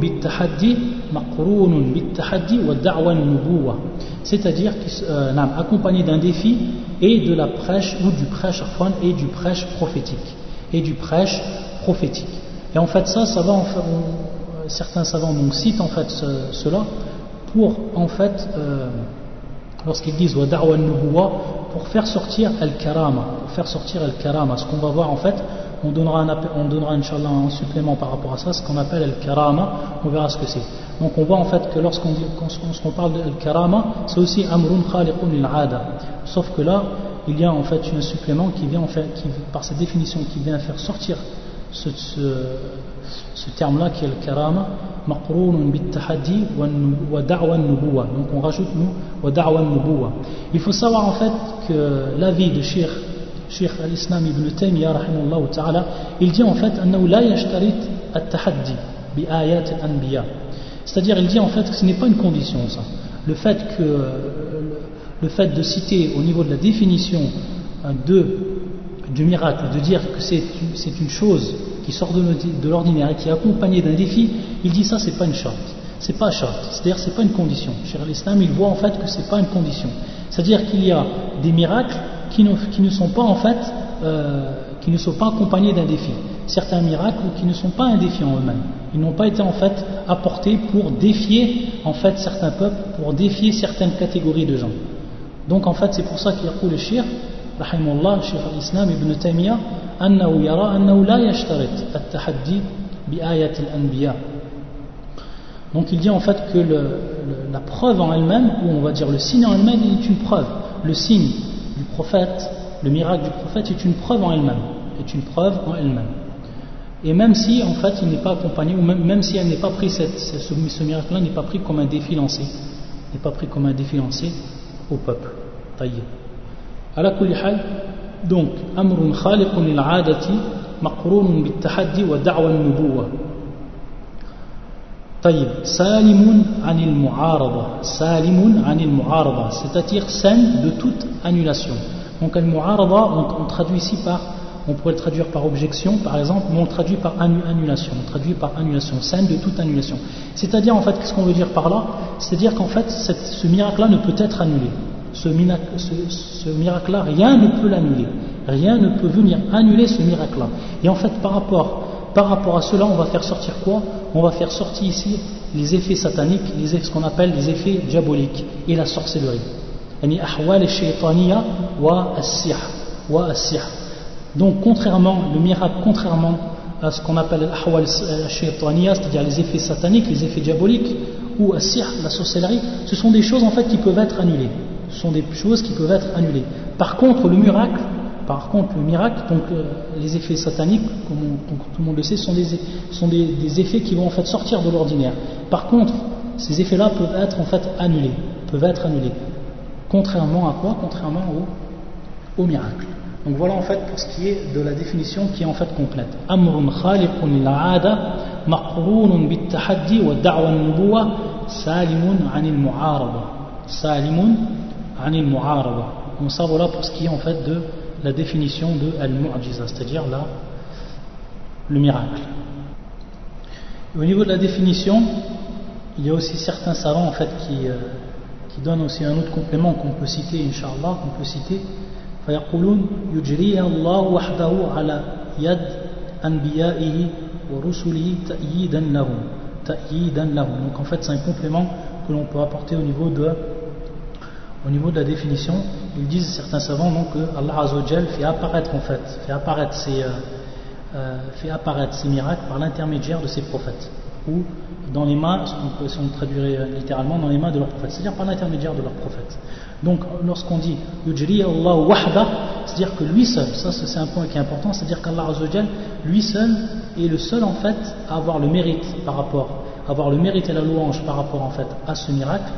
bit tahaddi wa da'wan nubuwa, c'est-à-dire euh, accompagné d'un défi et de la prêche ou du prêche et du prêche prophétique et du prêche prophétique. Et en fait ça, ça fait, certains savants donc citent en fait cela pour en fait euh, lorsqu'ils disent wa da'wa pour faire sortir al-karama, pour faire sortir al-karama. Ce qu'on va voir en fait, on donnera, un, Inch'Allah un supplément par rapport à ça, ce qu'on appelle al-karama, on verra ce que c'est. Donc on voit en fait que lorsqu'on qu parle de al-karama, c'est aussi amrun khaliqun lil-ada. Sauf que là, il y a en fait un supplément qui vient en fait, qui, par sa définition, qui vient faire sortir ce, terme-là qui est le karama. Donc on rajoute nous. Il faut savoir en fait que l'avis de Cheikh Cheikh al-Islam ibn Taymiyyah il dit en fait. C'est-à-dire il dit en fait que ce n'est pas une condition ça. Le fait que le fait de citer au niveau de la définition de du miracle, de dire que c'est une chose qui sort de l'ordinaire et qui est accompagné d'un défi, il dit ça c'est pas une charte, c'est pas charte, c'est-à-dire c'est pas une condition. Cher l'islam, il voit en fait que c'est pas une condition. C'est-à-dire qu'il y a des miracles qui ne, qui ne, sont pas en fait, euh, qui ne sont pas accompagnés d'un défi. Certains miracles qui ne sont pas un défi en eux-mêmes. Ils n'ont pas été en fait apportés pour défier en fait certains peuples, pour défier certaines catégories de gens. Donc en fait c'est pour ça qu'il y a le shir, rahimullah, shir al-Islam ibn Taymiyyah, أنه يرى أنه لا يشترط التحدي بآية الأنبياء donc il dit en fait que le, le, la preuve en elle-même, ou on va dire le signe en elle-même, est une preuve. Le signe du prophète, le miracle du prophète est une preuve en elle-même. Est une preuve en elle-même. Et même si en fait il n'est pas accompagné, ou même, même si elle n'est pas pris, cette, ce, miracle-là n'est pas pris comme un défi lancé, n'est pas pris comme un défi lancé au peuple. Taillé. À la donc amrun khaliqun lil adati maqrunun bit tahaddi Salimun anil mu'araba. Salimun anil mu'araba, c'est-à-dire saine de toute annulation. Donc al on, traduit ici par, on pourrait le traduire par objection, par exemple, mais on le traduit par annulation. On traduit par annulation, saine de toute annulation. C'est-à-dire, en fait, qu'est-ce qu'on veut dire par là? C'est-à-dire qu'en fait, ce miracle-là ne peut être annulé. Ce, ce miracle-là, rien ne peut l'annuler. Rien ne peut venir annuler ce miracle-là. Et en fait, par rapport, par rapport à cela, on va faire sortir quoi? On va faire sortir ici les effets sataniques, les, ce qu'on appelle les effets diaboliques et la sorcellerie. Donc, contrairement, le miracle, contrairement à ce qu'on appelle l'ahwal c'est-à-dire les effets sataniques, les effets diaboliques, ou la sorcellerie, ce sont des choses en fait qui peuvent être annulées sont des choses qui peuvent être annulées. Par contre, le miracle, par contre, le miracle, donc euh, les effets sataniques, comme, tout le monde le sait, sont, des, effets qui vont en fait sortir de l'ordinaire. Par contre, ces effets-là peuvent être en fait annulés, peuvent être annulés. Contrairement à quoi? Contrairement au, au miracle. Donc voilà en fait pour ce qui est de la définition qui est en fait complète. Amrun khaliqun lil-aada maqrunun bit-tahaddi wa da'wa an-nubuwah salimun 'anil mu'arada. Salimun anil mu'araba. Donc ça voilà pour ce qui est en fait de la définition de al-mu'jiza, c'est-à-dire là, le miracle. au niveau de la définition, il y a aussi certains savants en fait qui, euh, qui donnent aussi un autre complément qu'on peut citer, inshallah, qu'on peut citer. فيقولون يجريها الله وحده على يد أنبيائه ورسله تأييدا لهم تأييدا لهم donc en fait c'est un complément que l'on peut apporter au niveau de au niveau de la définition, ils disent certains savants donc, que Allah Azzawajal fait apparaître en fait, fait apparaître ces, euh, euh, fait apparaître miracles par l'intermédiaire de ses prophètes. ou dans les mains, si on traduirait littéralement, dans les mains de leur prophète, c'est-à-dire par l'intermédiaire de leur prophète. Donc lorsqu'on dit Yujri Allah wahda, c'est-à-dire que lui seul, ça c'est un point qui est important, c'est-à-dire qu'Allah lui seul est le seul en fait à avoir le mérite par rapport, avoir le mérite et la louange par rapport en fait à ce miracle,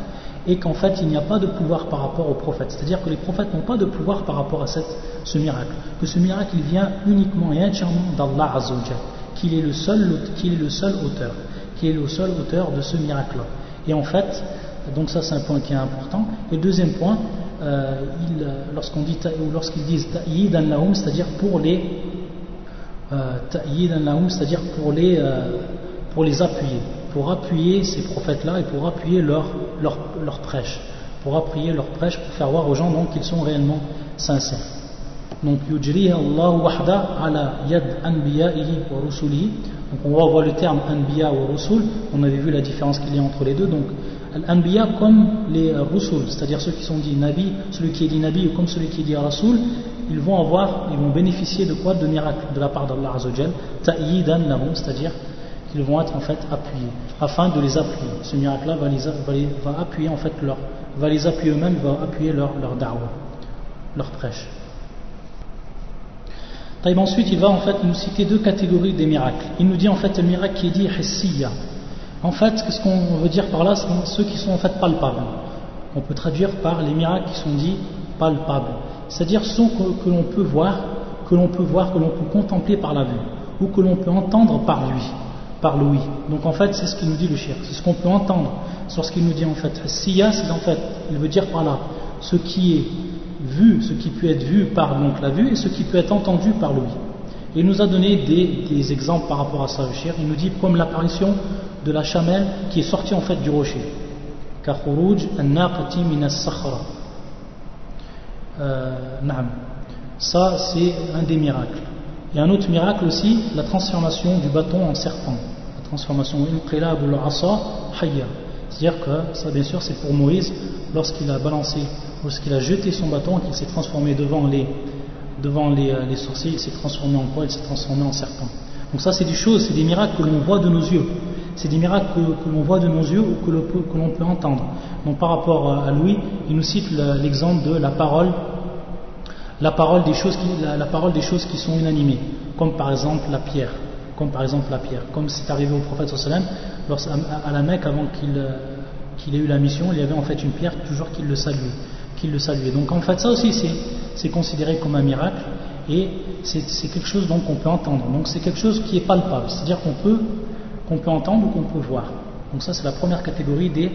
et qu'en fait il n'y a pas de pouvoir par rapport aux prophètes. C'est-à-dire que les prophètes n'ont pas de pouvoir par rapport à ce miracle. Que ce miracle il vient uniquement et entièrement d'Allah Azzawajal, qu'il est, le seul, qu'il est le seul auteur, qu'il est le seul auteur de ce miracle-là. Et en fait, donc ça c'est un point qui est important. Et deuxième point, euh, lorsqu'on dit ou lorsqu'ils disent ta'yidan lahum, c'est-à-dire pour les euh, c'est-à-dire pour les euh, pour les appuyer, pour appuyer ces prophètes-là et pour appuyer leur, leur, leur prêche, pour appuyer leur prêche pour faire voir aux gens donc qu'ils sont réellement sincères. Donc ala yad wa. Donc on va voir le terme anbiya ou rusul. On avait vu la différence qu'il y a entre les deux. Donc Al-Anbiya comme les Rusul, c'est-à-dire ceux qui sont dits Nabi, celui qui est dit Nabi ou comme celui qui est dit Rasul, ils vont avoir, ils vont bénéficier de quoi? De miracles de la part d'Allah Azzawajal, lahum, c'est-à-dire qu'ils vont être en fait appuyés, afin de les appuyer. Ce miracle-là va, les, va, appuyer en fait leur, va les appuyer eux-mêmes, va appuyer leur, leur leur prêche. ensuite, il va en fait nous citer deux catégories des miracles. Il nous dit en fait le miracle qui est dit hissiya, en fait, ce qu'on veut dire par là, c'est ceux qui sont en fait palpables. On peut traduire par les miracles qui sont dits palpables. C'est-à-dire ceux que, l'on peut voir, que l'on peut voir, que l'on peut contempler par la vue, ou que l'on peut entendre par lui, par. Donc en fait, c'est ce qu'il nous dit le shir. C'est ce qu'on peut entendre sur ce qu'il nous dit en fait. Siya, c'est en fait, il veut dire par là, ce qui est vu, ce qui peut être vu par donc la vue, et ce qui peut être entendu par l'ouïe. Il nous a donné des, exemples par rapport à ça, le. Il nous dit comme l'apparition de la chamelle qui est sortie en fait du rocher. Euh, ça, c'est un des miracles. Et un autre miracle aussi, la transformation du bâton en serpent. La transformation C'est-à-dire que, ça bien sûr, c'est pour Moïse, lorsqu'il a balancé, lorsqu'il a jeté son bâton qu'il s'est transformé devant les, devant les, euh, les il s'est transformé en quoi Il s'est transformé en serpent. Donc ça, c'est des choses, c'est des miracles que l'on voit de nos yeux c'est des miracles que, l'on voit de nos yeux ou que l'on peut, entendre. Donc par rapport à Louis, il nous cite l'exemple de la parole, la parole, des choses qui, la, parole des choses qui sont inanimées, comme par exemple la pierre, comme par exemple la pierre, comme c'est arrivé au prophète à, la Mecque avant qu'il ait eu la mission, il y avait en fait une pierre toujours qu'il le saluait, qu'il le saluait. Donc en fait ça aussi c'est considéré comme un miracle et c'est quelque chose donc qu'on peut entendre. Donc c'est quelque chose qui est palpable, c'est-à-dire qu'on peut qu'on peut entendre ou qu'on peut voir. Donc ça c'est la première catégorie des,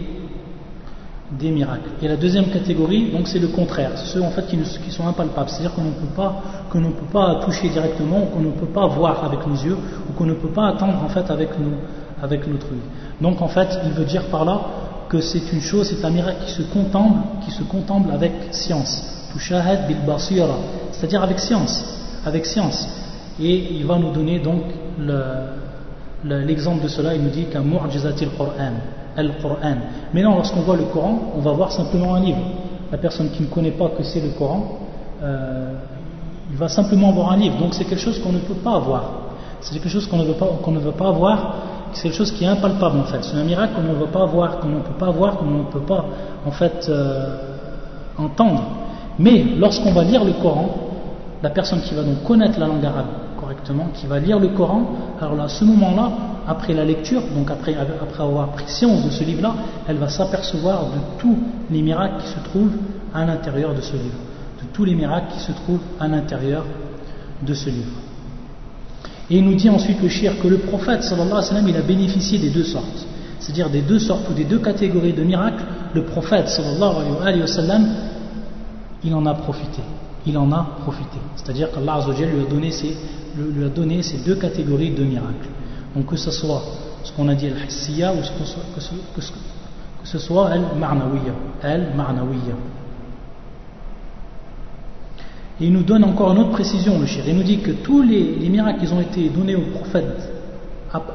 des miracles. Et la deuxième catégorie, donc c'est le contraire, ceux en fait qui, sont impalpables, c'est-à-dire qu'on ne peut pas ne pas toucher directement, qu'on ne peut pas voir avec nos yeux, ou qu'on ne peut pas attendre en fait avec nous, avec notre œil. Donc en fait, il veut dire par là que c'est une chose, c'est un miracle qui se contemple, qui se contemple avec science. bil c'est-à-dire avec science, avec science. Et il va nous donner donc le, L'exemple de cela, il nous dit qu'un mu'jizatil Qur'an, al-Qur'an. Maintenant, lorsqu'on voit le Coran, on va voir simplement un livre. La personne qui ne connaît pas que c'est le Coran, euh, il va simplement voir un livre. Donc c'est quelque chose qu'on ne peut pas avoir. C'est quelque chose qu'on ne veut pas, qu'on ne veut pas avoir. C'est quelque chose qui est impalpable en fait. C'est un miracle qu'on ne veut pas voir, qu'on ne peut pas voir, qu'on ne peut pas en fait euh, entendre. Mais lorsqu'on va lire le Coran, la personne qui va donc connaître la langue arabe, qui va lire le Coran, alors à ce moment-là, après la lecture, donc après, après avoir pris science de ce livre-là, elle va s'apercevoir de tous les miracles qui se trouvent à l'intérieur de ce livre, de tous les miracles qui se trouvent à l'intérieur de ce livre. Et il nous dit ensuite le shir que le prophète sallallahu alayhi wa sallam, il a bénéficié des deux sortes, c'est-à-dire des deux sortes ou des deux catégories de miracles, le prophète sallallahu alayhi wa sallam, il en a profité. Il en a profité. C'est-à-dire qu'Allah lui a donné ces lui a donné ces deux catégories de miracles. Donc que ce soit ce qu'on a dit al-hissiya ou que, ce, que, ce soit al-ma'nawiya. Al-ma'nawiya. Et il nous donne encore une autre précision, le shir. Il nous dit que tous les, miracles qui ont été donnés au prophète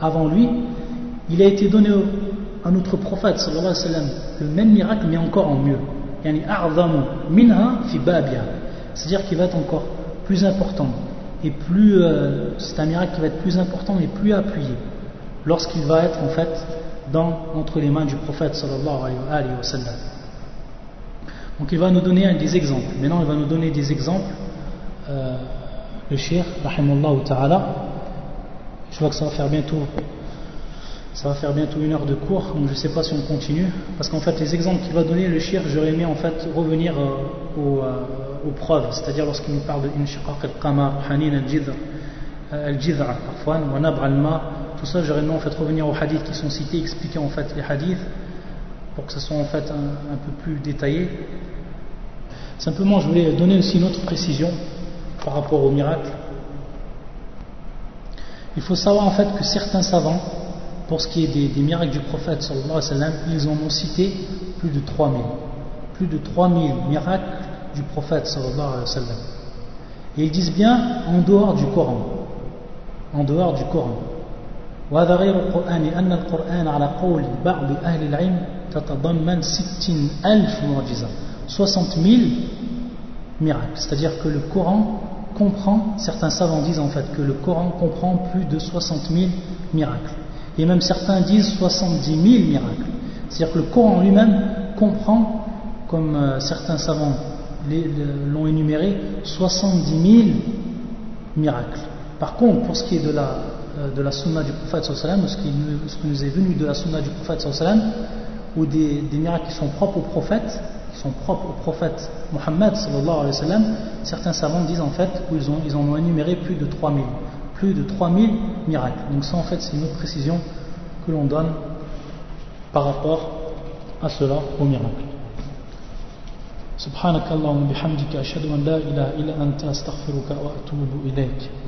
avant lui, il a été donné à notre prophète, sallallahu alayhi wa sallam, le même miracle, mais encore en mieux. minha fi C'est-à-dire qu'il va être encore plus important et plus, euh, c'est un miracle qui va être plus important et plus appuyé. lorsqu'il va être en fait dans, entre les mains du prophète alayhi wa sallam. Donc il va nous donner des exemples. Maintenant il va nous donner des exemples. Euh, le shir, rahimallahu ta'ala, je vois que ça va faire bientôt ça va faire bientôt une heure de cours, donc je ne sais pas si on continue, parce qu'en fait les exemples qu'il va donner, le shir, j'aurais aimé en fait revenir euh, euh, aux, preuves, c'est-à-dire lorsqu'il nous parle de al-Qamar, Hanin al-Jid'a, parfois, wa Nab al-Ma, tout ça j'aurais aimé en fait revenir aux hadiths qui sont cités, expliquer en fait les hadiths, pour que ce soit en fait un, peu plus détaillé. Simplement je voulais donner aussi une autre précision par rapport au miracle. Il faut savoir en fait que certains savants, pour ce qui est des, miracles du prophète sallallahu alayhi wa sallam, ils en ont cité plus de 3000. Plus de 3000 miracles du prophète sallallahu alayhi wa sallam. Et ils disent bien en dehors du Coran. En dehors du Coran. وهذا غير القرآن أن القرآن على قول بعض أهل العلم تتضمن ستين ألف معجزة 60 000 miracles c'est-à-dire que le Coran comprend certains savants disent en fait que le Coran comprend plus de 60 000 miracles et même certains disent 70 000 miracles. C'est-à-dire que le Coran lui-même comprend, comme euh, certains savants l'ont énuméré, 70 000 miracles. Par contre, pour ce qui est de la, euh, de la sunna du prophète, sallam, ce, qui, ce qui nous est venu de la sunna du prophète, ou des, des, miracles qui sont propres au prophète, qui sont propres au prophète Mohammed, certains savants disent en fait qu'ils ils en ont énuméré plus de 3000 plus de 3000 miracles. Donc ça en fait c'est une autre précision que l'on donne par rapport à cela au miracle. سبحانك اللهم bihamdika ashhadu an la ilaha illa anta astaghfiruka wa atubu ilayk